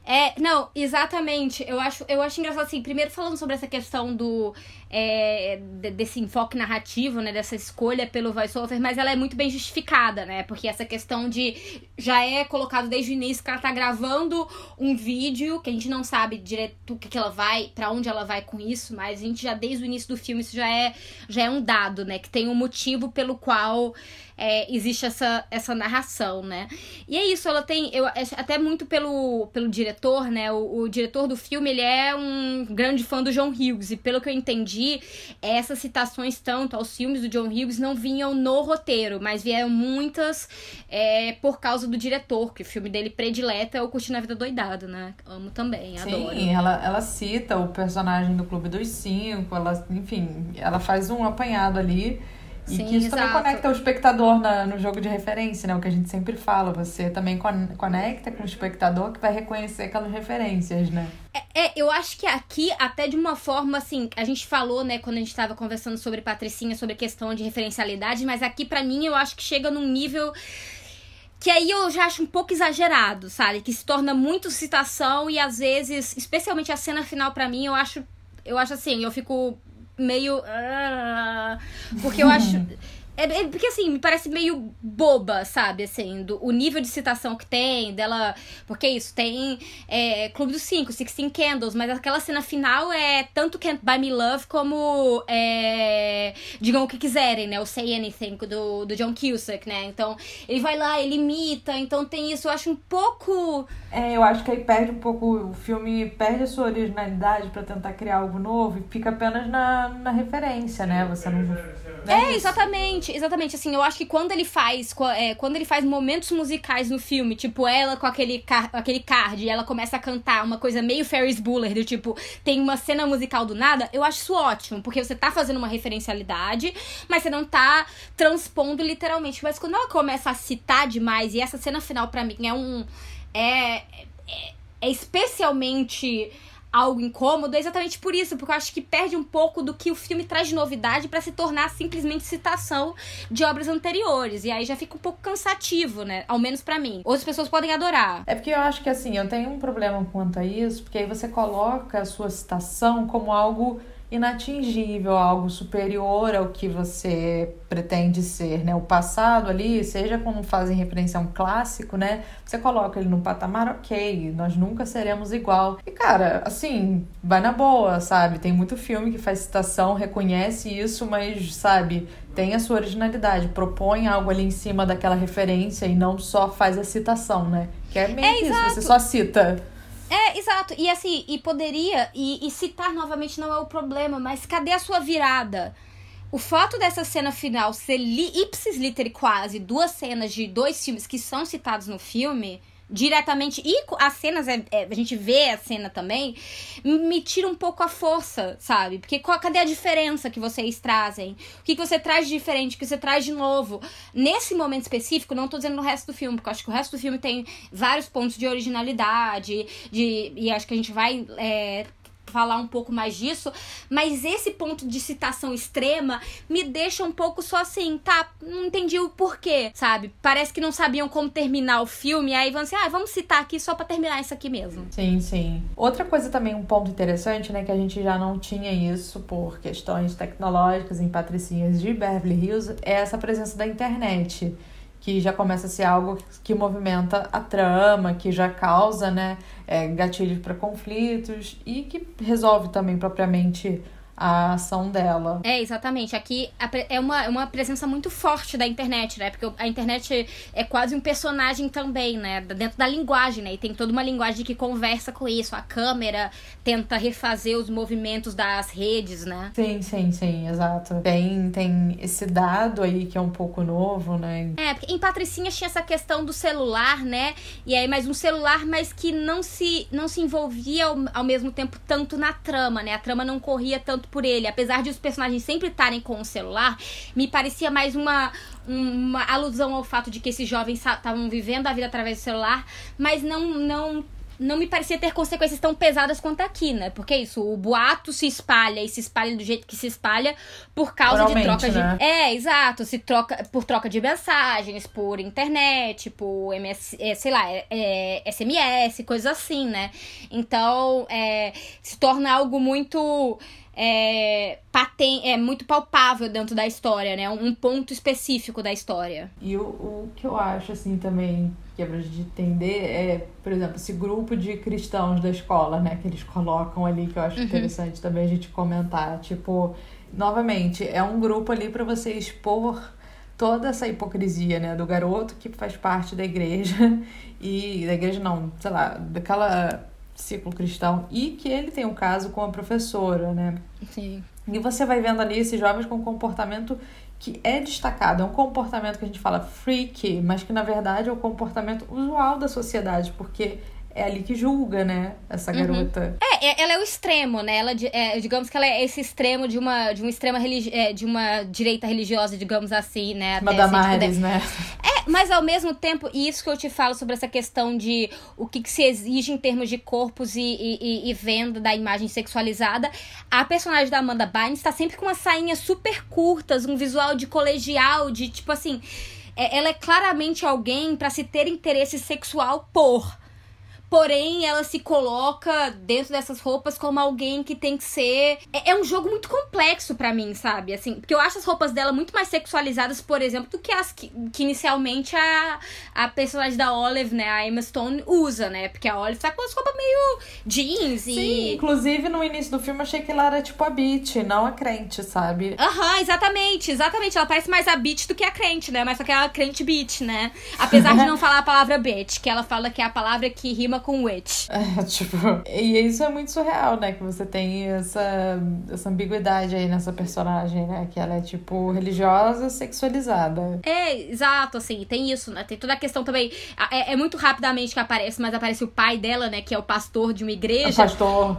É, não, exatamente. Eu acho, eu acho engraçado assim, primeiro falando sobre essa questão do é, de- desse enfoque narrativo, né, dessa escolha pelo voiceover, mas ela é muito bem justificada, né? Porque essa questão de já é colocado desde o início que ela tá gravando um vídeo que a gente não sabe direito o que, que ela vai, pra onde ela vai com isso, mas a gente já desde o início do filme isso já é já é um dado, né, que tem um motivo pelo qual é, existe essa, essa narração, né? E é isso, ela tem. Eu, até muito pelo, pelo diretor, né? O, o diretor do filme, ele é um grande fã do John Hughes. E pelo que eu entendi, essas citações tanto aos filmes do John Hughes não vinham no roteiro, mas vieram muitas é, por causa do diretor, que o filme dele predileto é o Curtindo a Vida Doidado, né? Amo também, adoro. Sim, ela, ela cita o personagem do Clube dos Cinco, ela, enfim, ela faz um apanhado ali E Sim, que isso também exato. conecta o espectador na, no jogo de referência, né? O que a gente sempre fala. Você também con- conecta com o espectador que vai reconhecer aquelas referências, né? É, eu acho que aqui, até de uma forma assim, a gente falou, né, quando a gente tava conversando sobre Patricinha, sobre questão de referencialidade, mas aqui pra mim eu acho que chega num nível que aí eu já acho um pouco exagerado, sabe? Que se torna muito citação e às vezes, especialmente a cena final pra mim, eu acho, eu acho assim, eu fico meio ah, porque eu acho é, é porque assim, me parece meio boba, sabe? Assim, do, o nível de citação que tem, dela. Porque isso, tem é, Clube dos Cinco, Sixteen Candles, mas aquela cena final é tanto Can't Buy Me Love como é, Digam o que quiserem, né? O Say Anything do, do John Cusack, né? Então, ele vai lá, ele imita, então tem isso, eu acho um pouco. É, eu acho que aí perde um pouco, o filme perde a sua originalidade pra tentar criar algo novo e fica apenas na, na referência, né? Você não. né? É, exatamente, exatamente. Assim, eu acho que quando ele faz, é, quando ele faz momentos musicais no filme, tipo ela com aquele, car aquele card, e ela começa a cantar uma coisa meio Ferris Bueller, do tipo, tem uma cena musical do nada, eu acho isso ótimo, porque você tá fazendo uma referencialidade, mas você não tá transpondo literalmente. Mas quando ela começa a citar demais, e essa cena final pra mim é um. É, é, é especialmente algo incômodo, é exatamente por isso, porque eu acho que perde um pouco do que o filme traz de novidade pra se tornar simplesmente citação de obras anteriores. E aí já fica um pouco cansativo, né? Ao menos pra mim. Outras pessoas podem adorar. É porque eu acho que assim, eu tenho um problema quanto a isso, porque aí você coloca a sua citação como algo inatingível, algo superior ao que você pretende ser, né? O passado ali, seja como fazem referência a um clássico, né? Você coloca ele no patamar, ok, nós nunca seremos igual. E cara, assim, vai na boa, sabe? Tem muito filme que faz citação, reconhece isso, mas, sabe, tem a sua originalidade, propõe algo ali em cima daquela referência e não só faz a citação, né? Que é meio É, isso, exato. você só cita. É, exato. E assim, e poderia, e, e citar novamente não é o problema, mas cadê a sua virada? O fato dessa cena final ser li, ipsis literi quase duas cenas de dois filmes que são citados no filme, diretamente, e as cenas, é, é, a gente vê a cena também, me tira um pouco a força, sabe? Porque qual, cadê a diferença que vocês trazem? O que, que você traz de diferente, o que você traz de novo? Nesse momento específico, não tô dizendo no resto do filme, porque acho que o resto do filme tem vários pontos de originalidade, de, e acho que a gente vai é, falar um pouco mais disso, mas esse ponto de citação extrema me deixa um pouco só assim, tá? Não entendi o porquê, sabe? Parece que não sabiam como terminar o filme, aí vão assim, ah, vamos citar aqui só pra terminar isso aqui mesmo. Sim, sim. Outra coisa também, um ponto interessante, né, que a gente já não tinha isso por questões tecnológicas em Patricinhas de Beverly Hills, é essa presença da internet, que já começa a ser algo que movimenta a trama, que já causa, né, é, gatilhos para conflitos e que resolve também propriamente a ação dela. É, exatamente. Aqui é uma, é uma presença muito forte da internet, né? Porque a internet é quase um personagem também, né? Dentro da linguagem, né? E tem toda uma linguagem que conversa com isso. A câmera tenta refazer os movimentos das redes, né? Sim, sim, sim, exato. Tem, tem esse dado aí que é um pouco novo, né? É, porque em Patricinha tinha essa questão do celular, né? E aí, mais um celular, mas que não se, não se envolvia ao, ao mesmo tempo tanto na trama, né? A trama não corria tanto por ele. Apesar de os personagens sempre estarem com o celular, me parecia mais uma, uma alusão ao fato de que esses jovens estavam vivendo a vida através do celular, mas não, não não me parecia ter consequências tão pesadas quanto aqui, né? Porque isso, o boato se espalha e se espalha do jeito que se espalha por causa de troca né? de. É, exato. Se troca por troca de mensagens, por internet, por MS, é, sei lá, é, é, SMS, coisas assim, né? Então, é, se torna algo muito. É, paten é muito palpável dentro da história, né? Um ponto específico da história. E o, o que eu acho, assim, também, que é pra gente entender, é, por exemplo, esse grupo de cristãos da escola, né, que eles colocam ali, que eu acho interessante também a gente comentar. Tipo, novamente, é um grupo ali pra você expor toda essa hipocrisia, né, do garoto que faz parte da igreja, e da igreja não, sei lá, daquela ciclo cristão, e que ele tem um caso com a professora, né, Sim. e você vai vendo ali esses jovens com um comportamento que é destacado. É um comportamento que a gente fala freak, mas que na verdade é o comportamento usual da sociedade, porque é ali que julga, né? Essa Uhum. garota. É, é- ela é o extremo, né? Ela, é, digamos que ela é esse extremo de uma, de uma extrema religi é, de uma direita religiosa, digamos assim, né? Uma Até, se a gente Damares, puder- né? É, mas ao mesmo tempo, e isso que eu te falo sobre essa questão de o que, que se exige em termos de corpos e, e- e- venda da imagem sexualizada, a personagem da Amanda Bynes tá sempre com umas sainhas super curtas, um visual de colegial, de tipo assim. é- ela é claramente alguém pra se ter interesse sexual por. Porém, ela se coloca dentro dessas roupas como alguém que tem que ser. É, é um jogo muito complexo pra mim, sabe? Assim, porque eu acho as roupas dela muito mais sexualizadas, por exemplo, do que as que, que inicialmente a, a personagem da Olive, né, a Emma Stone, usa, né? Porque a Olive tá com as roupas meio jeans e. Sim, inclusive no início do filme eu achei que ela era tipo a Beat, não a crente, sabe? Aham, exatamente, exatamente. Ela parece mais a bitch do que a crente, né? Mas só que é a crente bitch, né? Apesar de não falar a palavra bitch, que ela fala que é a palavra que rima com witch. É, tipo, e isso é muito surreal, né? Que você tem essa, essa ambiguidade aí nessa personagem, né? Que ela é, tipo, religiosa sexualizada. É, exato, assim, tem isso, né? Tem toda a questão também. É, é muito rapidamente que aparece, mas aparece o pai dela, né? Que é o pastor de uma O igreja. pastor.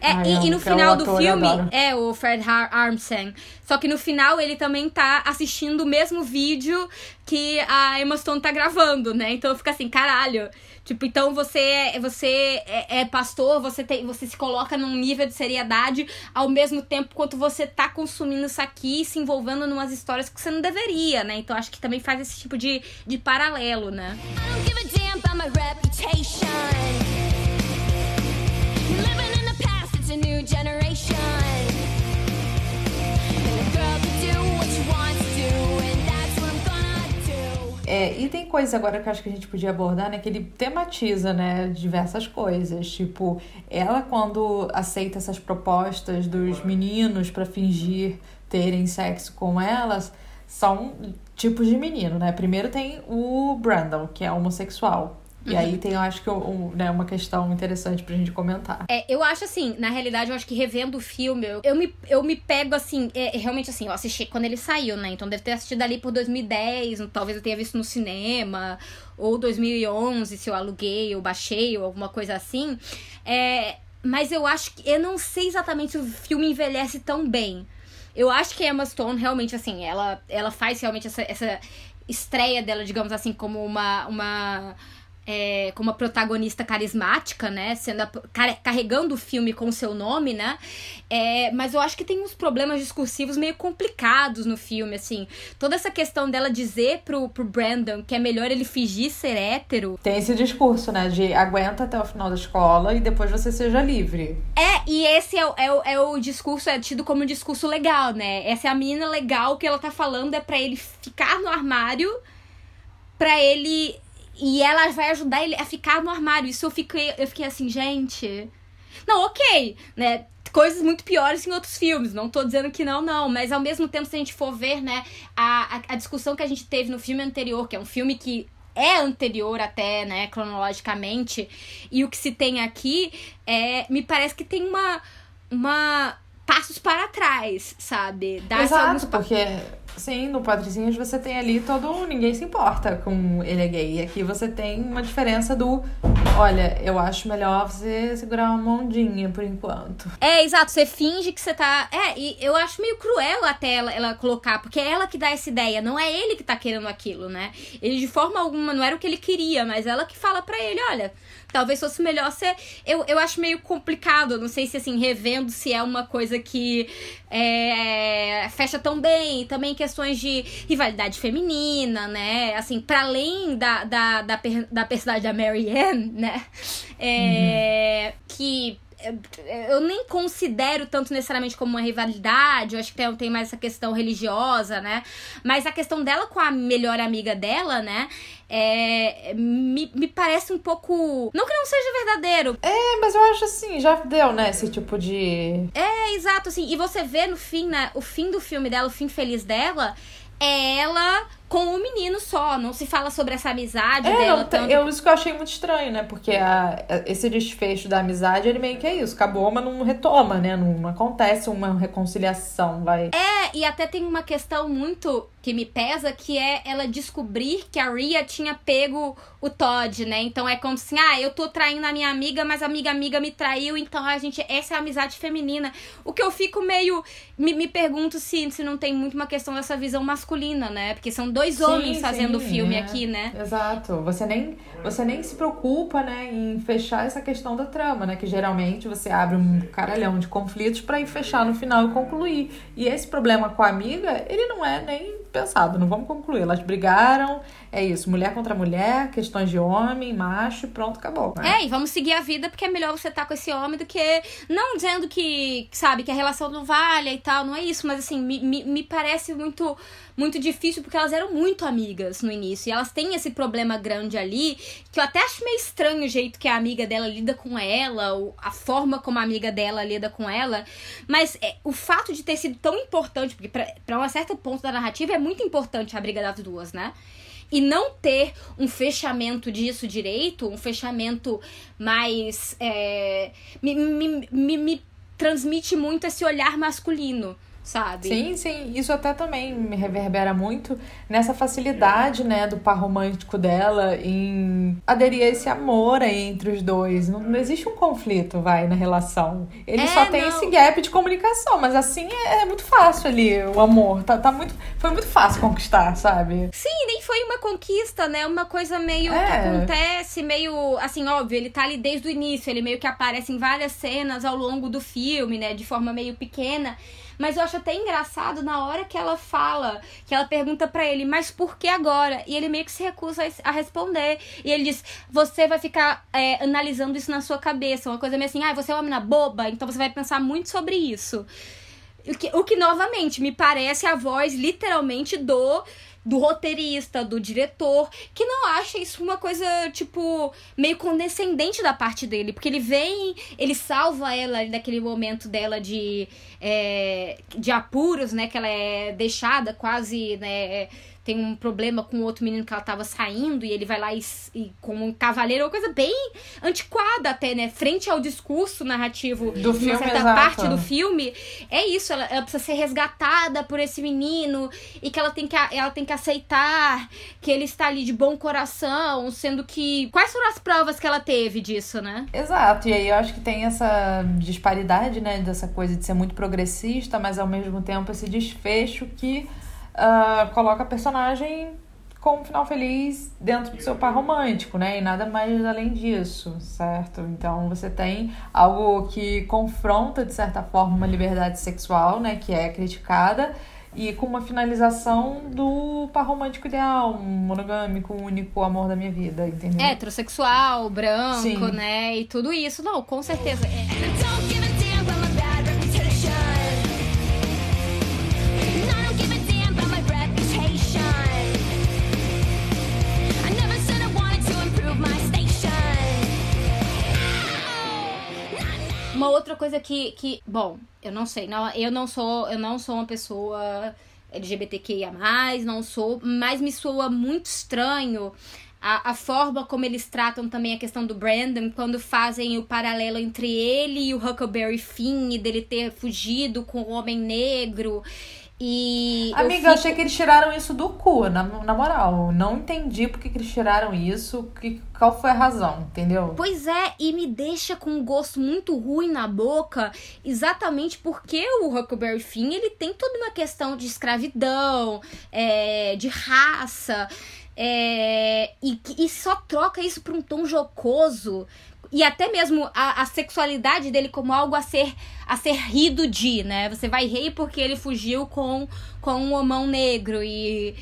É, Ai, e, e no é final do ator, filme, é o Fred Har Armstrong. Só que no final ele também tá assistindo o mesmo vídeo que a Emma Stone tá gravando, né? Então fica assim, caralho. Tipo, então você é, você é, é pastor, você, tem, você se coloca num nível de seriedade ao mesmo tempo quanto você tá consumindo isso aqui e se envolvendo em umas histórias que você não deveria, né? Então acho que também faz esse tipo de, de paralelo, né? I don't give a damn about my reputation. Living É, e tem coisa agora que eu acho que a gente podia abordar, né? Que ele tematiza, né? Diversas coisas. Tipo, ela quando aceita essas propostas dos meninos pra fingir terem sexo com elas, são tipos de menino, né? Primeiro tem o Brandon, que é homossexual. E aí tem, eu acho que, um, né, uma questão interessante pra gente comentar. É, eu acho assim, na realidade, eu acho que revendo o filme, eu, eu, me, eu me pego assim, é, realmente assim, eu assisti quando ele saiu, né? Então deve ter assistido ali por 2010, talvez eu tenha visto no cinema, ou 2011, se eu aluguei ou baixei, ou alguma coisa assim. É, mas eu acho que. Eu não sei exatamente se o filme envelhece tão bem. Eu acho que a Emma Stone realmente, assim, ela, ela faz realmente essa, essa estreia dela, digamos assim, como uma. uma é, como uma protagonista carismática, né? Sendo a- car- carregando o filme com o seu nome, né? É, mas eu acho que tem uns problemas discursivos meio complicados no filme, assim. Toda essa questão dela dizer pro, pro Brandon que é melhor ele fingir ser hétero. Tem esse discurso, né? De aguenta até o final da escola e depois você seja livre. É, e esse é, o- é, o, é o discurso, é tido como um discurso legal, né? Essa é a menina legal que ela tá falando é pra ele ficar no armário, pra ele. E ela vai ajudar ele a ficar no armário. Isso eu fiquei, eu fiquei assim, gente. Não, ok, né? Coisas muito piores em outros filmes, não tô dizendo que não, não, mas ao mesmo tempo, se a gente for ver, né, a, a, a discussão que a gente teve no filme anterior, que é um filme que é anterior até, né, cronologicamente, e o que se tem aqui, é, me parece que tem uma, uma passos para trás, sabe? Dá alguns Exato, pa- porque sim, no Patricinhas você tem ali todo. ninguém se importa com ele é gay. E aqui você tem uma diferença do. Olha, eu acho melhor você segurar uma ondinha por enquanto. É, exato, você finge que você tá. É, e eu acho meio cruel até ela, ela colocar, porque é ela que dá essa ideia, não é ele que tá querendo aquilo, né? Ele de forma alguma não era o que ele queria, mas ela que fala pra ele: olha, talvez fosse melhor ser. Eu, eu acho meio complicado, eu não sei se assim, revendo se é uma coisa que é, fecha tão bem, também questões de rivalidade feminina, né? Assim, para além da, da, da, da personagem da Mary Ann, né? É, Que é, eu nem considero tanto necessariamente como uma rivalidade, eu acho que tem, tem mais essa questão religiosa, né? Mas a questão dela com a melhor amiga dela, né? É, me, me parece um pouco. Não que não seja verdadeiro. É, mas eu acho assim, já deu, né? Esse tipo de. É, exato, assim. E você vê no fim, né? O fim do filme dela, o fim feliz dela, é ela com o menino só. Não se fala sobre essa amizade É, dela não, tanto. eu, isso que eu achei muito estranho, né? Porque a- esse desfecho da amizade, ele meio que é isso. Acabou, mas não retoma, né? Não, não acontece uma reconciliação, vai. É, e até tem uma questão muito que me pesa, que é ela descobrir que a Ria tinha pego o Todd, né? Então é como assim, ah, eu tô traindo a minha amiga, mas a amiga amiga me traiu, então a gente, essa é a amizade feminina. O que eu fico meio, me, me pergunto se, se não tem muito uma questão dessa visão masculina, né? Porque são dois homens Sim, fazendo o sim, filme é. aqui, né? Exato. Você nem, você nem se preocupa, né, em fechar essa questão da trama, né? Que geralmente você abre um caralhão de conflitos pra ir fechar no final e concluir. E esse problema com a amiga, ele não é nem pensado. Não vamos concluir. Elas brigaram, é isso. Mulher contra mulher, questões de homem, macho, pronto, acabou. né? É, e vamos seguir a vida porque é melhor você estar com esse homem do que. Não dizendo que, sabe, que a relação não vale e tal, não é isso, mas assim, me, me, parece muito, muito difícil porque elas eram muito amigas no início. E elas têm esse problema grande ali, que eu até acho meio estranho o jeito que a amiga dela lida com ela, ou a forma como a amiga dela lida com ela. Mas é, o fato de ter sido tão importante, porque pra um certo ponto da narrativa é muito importante a briga das duas, né? E não ter um fechamento disso direito, um fechamento mais. é, me, me, me, me transmite muito esse olhar masculino, sabe? Sim, sim. Isso até também me reverbera muito nessa facilidade, né, do par romântico dela em aderir a esse amor aí entre os dois. Não, não existe um conflito, vai, na relação. Ele É, só tem não. esse gap de comunicação, mas assim é, é muito fácil ali o amor. Tá, tá muito, foi muito fácil conquistar, sabe? Sim, nem foi uma conquista, né? Uma coisa meio que É. acontece, meio. Assim, óbvio, ele tá ali desde o início, ele meio que aparece em várias cenas ao longo do filme, né? De forma meio pequena. Mas eu acho até engraçado na hora que ela fala, que ela pergunta pra ele, mas por que agora? E ele meio que se recusa a- responder. E ele diz: Você vai ficar é, analisando isso na sua cabeça. Uma coisa meio assim, ah, você é uma menina boba, então você vai pensar muito sobre isso. O que, o que, novamente, me parece a voz, literalmente, do do roteirista, do diretor, que não acha isso uma coisa, tipo, meio condescendente da parte dele. Porque ele vem, ele salva ela naquele momento dela de, é, de apuros, né? Que ela é deixada quase, né? Tem um problema com outro menino que ela tava saindo e ele vai lá e, e como um cavaleiro, uma coisa bem antiquada até, né? Frente ao discurso narrativo Do de filme, certa exato. parte do filme. É isso, ela, ela precisa ser resgatada por esse menino e que ela tem que, ela tem que aceitar que ele está ali de bom coração, sendo que. Quais foram as provas que ela teve disso, né? Exato, e aí eu acho que tem essa disparidade, né, dessa coisa de ser muito progressista, mas ao mesmo tempo esse desfecho que ah, coloca a personagem com um final feliz dentro do seu par romântico, né, e nada mais além disso, certo? Então você tem algo que confronta, de certa forma, uma liberdade sexual, né, que é criticada, e com uma finalização do par romântico ideal, um monogâmico, único amor da minha vida, entendeu? Heterossexual, branco, Sim. né? E tudo isso. Não, com certeza. É, Uma outra coisa que, que bom, eu não sei, não, eu não sou, eu não sou uma pessoa LGBTQIA+, não sou, mas me soa muito estranho a, a forma como eles tratam também a questão do Brandon quando fazem o paralelo entre ele e o Huckleberry Finn dele ter fugido com o Homem Negro e Amiga, eu fico- achei que eles tiraram isso do cu, na, na moral. Não entendi por que, que eles tiraram isso, que, qual foi a razão, entendeu? Pois é, e me deixa com um gosto muito ruim na boca, exatamente porque o Huckleberry Finn, ele tem toda uma questão de escravidão, é, de raça, é, e, e só troca isso pra um tom jocoso, e até mesmo a, a sexualidade dele como algo a ser, a ser rido de, né? Você vai rir porque ele fugiu com, com um homão negro e...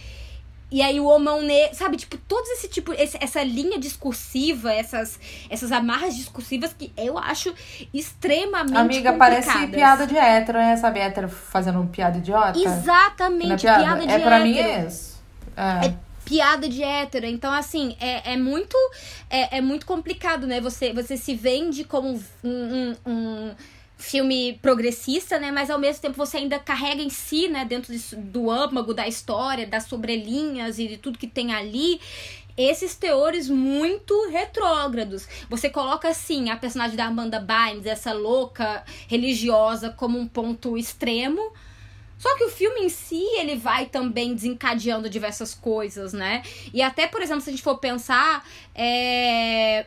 E aí o homão negro, sabe, tipo, todos esse tipo, esse- essa linha discursiva, essas, essas amarras discursivas que eu acho extremamente Amiga, parece piada de hétero, né? Sabe, hétero fazendo piada idiota? Não é Exatamente, piada? piada, de é, pra mim hétero. é isso. É. É piada de hétero. Então, assim, é, é muito é, é muito complicado, né? Você, você se vende como um, um, um filme progressista, né? Mas ao mesmo tempo você ainda carrega em si, né? Dentro do âmago da história, das sobrelinhas e de tudo que tem ali. Esses teores muito retrógrados. Você coloca assim a personagem da Amanda Bynes, essa louca religiosa, como um ponto extremo Só que o filme em si, ele vai também desencadeando diversas coisas, né? E até, por exemplo, se a gente for pensar, é...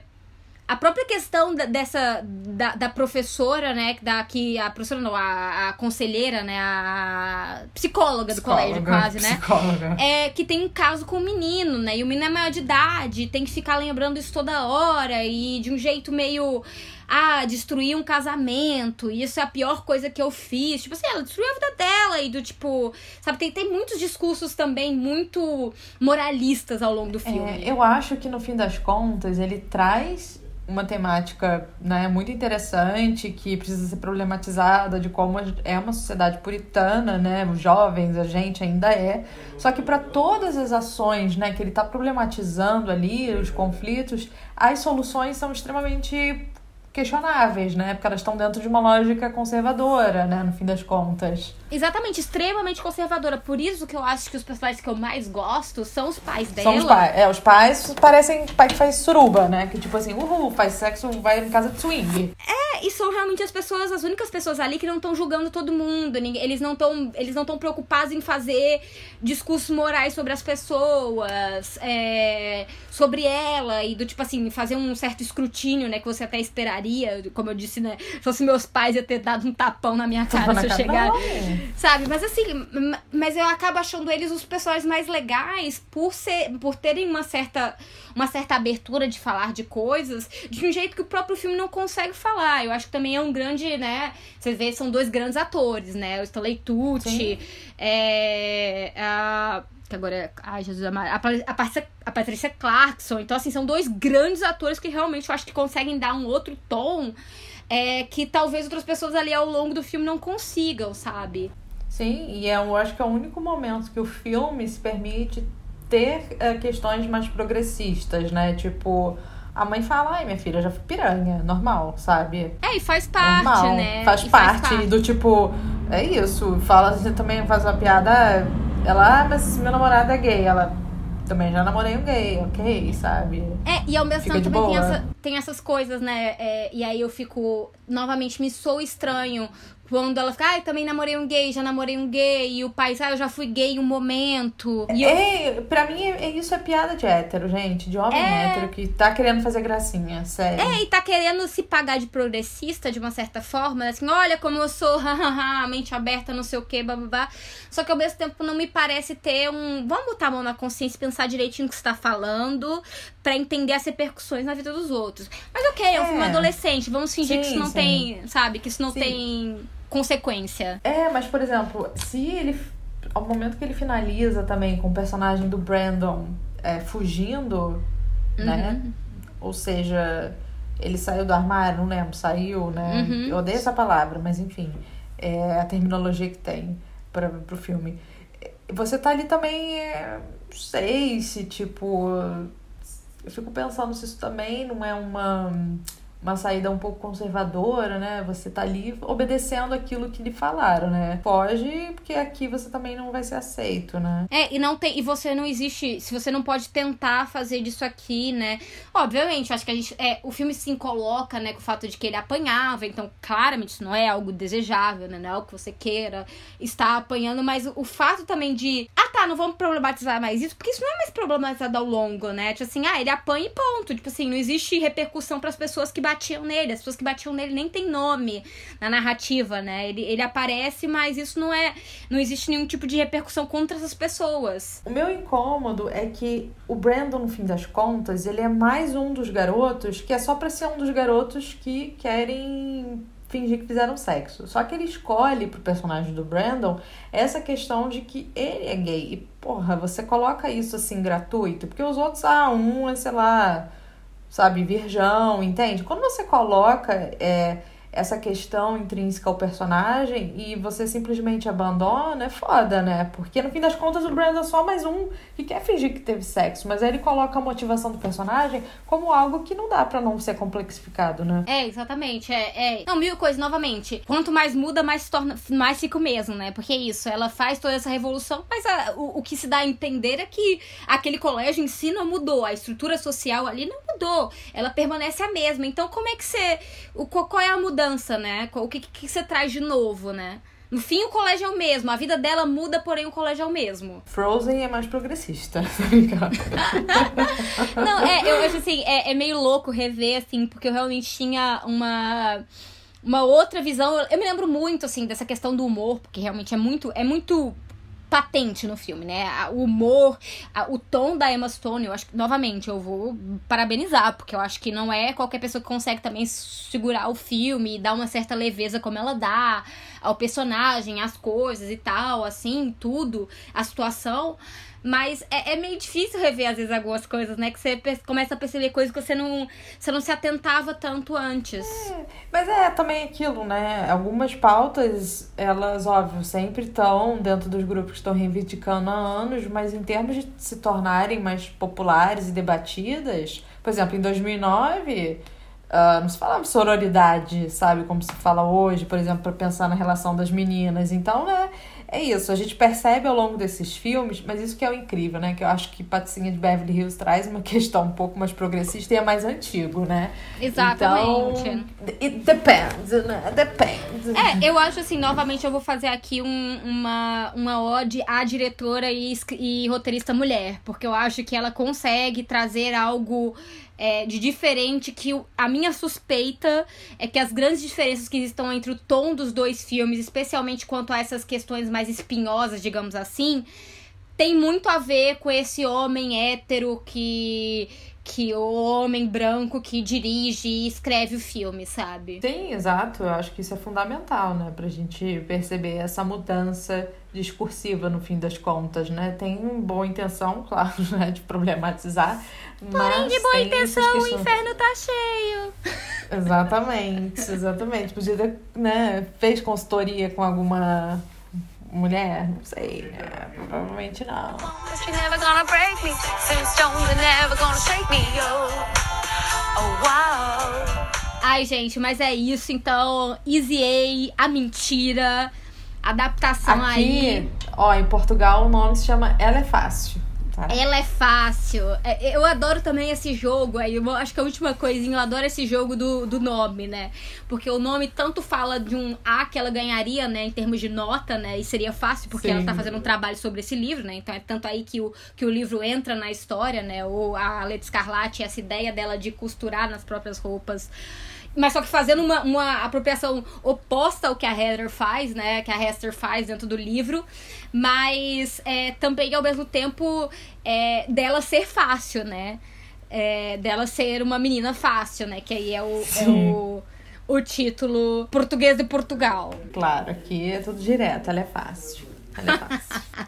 a própria questão da- dessa da, da professora, né, da que a professora não, a, a conselheira, né, a psicóloga do colégio quase, né? Psicóloga. é que tem um caso com o menino, né? E o menino é maior de idade, tem que ficar lembrando isso toda hora e de um jeito meio. Ah, destruir um casamento, isso é a pior coisa que eu fiz. Tipo assim, ela destruiu a vida dela e do tipo. Sabe, tem, tem muitos discursos também muito moralistas ao longo do filme. É, eu acho que no fim das contas ele traz uma temática né, muito interessante que precisa ser problematizada de como é uma sociedade puritana, né? Os jovens, a gente ainda é. Só que para todas as ações né, que ele está problematizando ali, os conflitos, as soluções são extremamente questionáveis, né? Porque elas estão dentro de uma lógica conservadora, né? No fim das contas. Exatamente, extremamente conservadora. Por isso que eu acho que os personagens que eu mais gosto são os pais dela. São os pais. É, os pais parecem pai que faz suruba, né? Que tipo assim, uhul, faz sexo, vai em casa de swing. É, e são realmente as pessoas, as únicas pessoas ali que não estão julgando todo mundo. Eles não estão eles não estão preocupados em fazer discursos morais sobre as pessoas, é, sobre ela, e do tipo assim, fazer um certo escrutínio, né? Que você até esperaria. Como eu disse, né? Se fosse meus pais, ia ter dado um tapão na minha cara na se eu chegar. Sabe? Mas assim, mas eu acabo achando eles os personagens mais legais por ser, por terem uma certa, uma certa abertura de falar de coisas de um jeito que o próprio filme não consegue falar. Eu acho que também é um grande, né? Você vê, são dois grandes atores, né? O Stanley Tucci, é, a que agora é. Ai, Jesus amado. A, Pa- a, Patrícia- a Patrícia Clarkson. Então, assim, são dois grandes atores que realmente eu acho que conseguem dar um outro tom é, que talvez outras pessoas ali ao longo do filme não consigam, sabe? Sim, e é, eu acho que é o único momento que o filme se permite ter é, questões mais progressistas, né? Tipo, a mãe fala, ai, minha filha, já fui piranha, normal, sabe? É, e faz parte, normal. né? Faz E parte do tipo, é isso. Fala, você também faz uma piada, ela, ah, mas meu namorado é gay. Ela, também já namorei um gay, ok, sabe? É, e ao mesmo Fica tempo também tem, essa- tem essas coisas, né? É, e aí eu fico. Novamente, me sou estranho. Quando ela fica, ai, também namorei um gay, já namorei um gay. E o pai, ah, eu já fui gay um momento. E eu É, pra mim, é, isso é piada de hétero, gente. De homem É. hétero que tá querendo fazer gracinha, sério. É, e tá querendo se pagar de progressista de uma certa forma, né? assim, olha como eu sou, hahaha, mente aberta, não sei o que, babá. Só que ao mesmo tempo não me parece ter um. Vamos botar a mão na consciência e pensar direitinho no que você tá falando pra entender as repercussões na vida dos outros. Mas ok, é um É. filme adolescente, vamos fingir que Sim, isso não sim. tem, sabe? Que isso não Sim. tem consequência. É, mas por exemplo, se ele. Ao momento que ele finaliza também com o personagem do Brandon é, fugindo, né? Uhum. Ou seja, ele saiu do armário, não lembro, saiu, né? Uhum. Eu odeio essa palavra, mas enfim, é a terminologia que tem para pro filme. Você tá ali também, é, não sei se tipo. Eu fico pensando se isso também não é uma, uma saída um pouco conservadora, né? Você tá ali obedecendo aquilo que lhe falaram, né? Foge, porque aqui você também não vai ser aceito, né? É, e não tem. E você não existe. Se você não pode tentar fazer disso aqui, né? Obviamente, acho que a gente. É, o filme se coloca, né, com o fato de que ele apanhava, então, claramente, isso não é algo desejável, né? Não é algo que você queira estar apanhando, mas o, o fato também de. Não vamos problematizar mais isso, porque isso não é mais problematizado ao longo, né? Tipo assim, ah, ele apanha e ponto. Tipo assim, não existe repercussão para as pessoas que batiam nele. As pessoas que batiam nele nem tem nome na narrativa, né? Ele, ele aparece, mas isso não é. Não existe nenhum tipo de repercussão contra essas pessoas. O meu incômodo é que o Brandon, no fim das contas, ele é mais um dos garotos que é só pra ser um dos garotos que querem fingir que fizeram sexo. Só que ele escolhe pro personagem do Brandon essa questão de que ele é gay. E, porra, você coloca isso assim gratuito, porque os outros, ah, um é, sei lá, sabe, virgão, entende? Quando você coloca é, essa questão intrínseca ao personagem e você simplesmente abandona, é foda, né? Porque no fim das contas o Brandon é só mais um que quer fingir que teve sexo, mas aí ele coloca a motivação do personagem como algo que não dá pra não ser complexificado, né? É, exatamente. É, é. Não, mil coisas, novamente. Quanto mais muda, mais se torna, mais fica o mesmo, né? Porque é isso, ela faz toda essa revolução, mas a- o, o que se dá a entender é que aquele colégio em si não mudou, a estrutura social ali não mudou, ela permanece a mesma. Então, como é que você. O, qual é a mudança, né? Qual- O que, que você traz de novo, né? No fim, o colégio é o mesmo. A vida dela muda, porém o colégio é o mesmo. Frozen é mais progressista. Tá? Não, é, eu acho assim, é, é meio louco rever, assim, porque eu realmente tinha uma. Uma outra visão. Eu me lembro muito, assim, dessa questão do humor, porque realmente é muito. É muito patente no filme, né? O humor, o tom da Emma Stone, eu acho que, novamente, eu vou parabenizar, porque eu acho que não é qualquer pessoa que consegue também segurar o filme e dar uma certa leveza como ela dá ao personagem, às coisas e tal, assim, tudo, a situação. Mas é, é meio difícil rever, às vezes, algumas coisas, né? Que você começa a perceber coisas que você não, você não se atentava tanto antes. Mas é também aquilo, né? Algumas pautas, elas, óbvio, sempre estão dentro dos grupos que estão reivindicando há anos, mas em termos de se tornarem mais populares e debatidas, por exemplo, em 2009, ah, não se falava de sororidade, sabe? Como se fala hoje, por exemplo, para pensar na relação das meninas. Então, né? É isso, a gente percebe ao longo desses filmes, mas isso que é o incrível, né? Que eu acho que Patricinha de Beverly Hills traz uma questão um pouco mais progressista e é mais antigo, né? Exatamente. Então, it depends, né? Depends. É, eu acho assim, novamente eu vou fazer aqui um- uma, uma ode à diretora e, e roteirista mulher, porque eu acho que ela consegue trazer algo é, de diferente que a minha suspeita é que as grandes diferenças que estão entre o tom dos dois filmes, especialmente quanto a essas questões mais espinhosas, digamos assim, tem muito a ver com esse homem hétero que que o homem branco que dirige e escreve o filme, sabe? Sim, exato. Eu acho que isso é fundamental, né? Pra gente perceber essa mudança discursiva no fim das contas, né? Tem boa intenção, claro, né? De problematizar. Porém, De boa intenção, o inferno tá cheio. Exatamente, exatamente. Podia ter, né? Fez consultoria com alguma mulher? Não sei, né? Provavelmente não. But you're never gonna break me. Tombstone, they're never gonna shake me. Oh, oh, wow. Ai, gente, mas é isso. Então, Easy A, A Mentira, adaptação aí. Aqui, ó, em Portugal o nome se chama Ela é Fácil. Tá? Ela é fácil. É, Eu adoro também esse jogo aí. Eu acho que a última coisinha, eu adoro esse jogo do, do nome, né? Porque o nome tanto fala de um A que ela ganharia, né? Em termos de nota, né? E seria fácil, porque Sim. ela tá fazendo um trabalho sobre esse livro, né? Então é tanto aí que o, que o livro entra na história, né? Ou a Letra Escarlate, essa ideia dela de costurar nas próprias roupas. Mas só que fazendo uma, uma apropriação oposta ao que a Heather faz, né? Que a Hester faz dentro do livro. Mas é, também, ao mesmo tempo, é, dela ser fácil, né? É, dela ser uma menina fácil, né? Que aí é o, é o, o título português de Portugal. Claro, aqui é tudo direto, ela é fácil. Ela é fácil.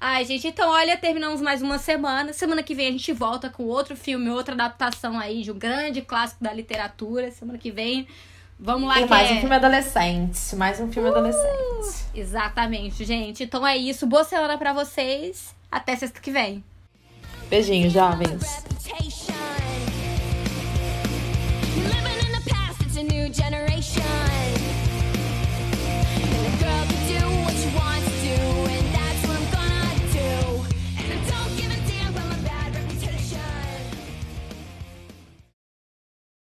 Ai, gente, então olha, terminamos mais uma semana. Semana que vem a gente volta com outro filme, outra adaptação aí de um grande clássico da literatura. Semana que vem, vamos lá e mais é... um filme adolescente. Mais um filme adolescente. Exatamente, gente. Então é isso. Boa semana pra vocês. Até sexta que vem. Beijinhos, jovens. Living in the past, it's a new generation.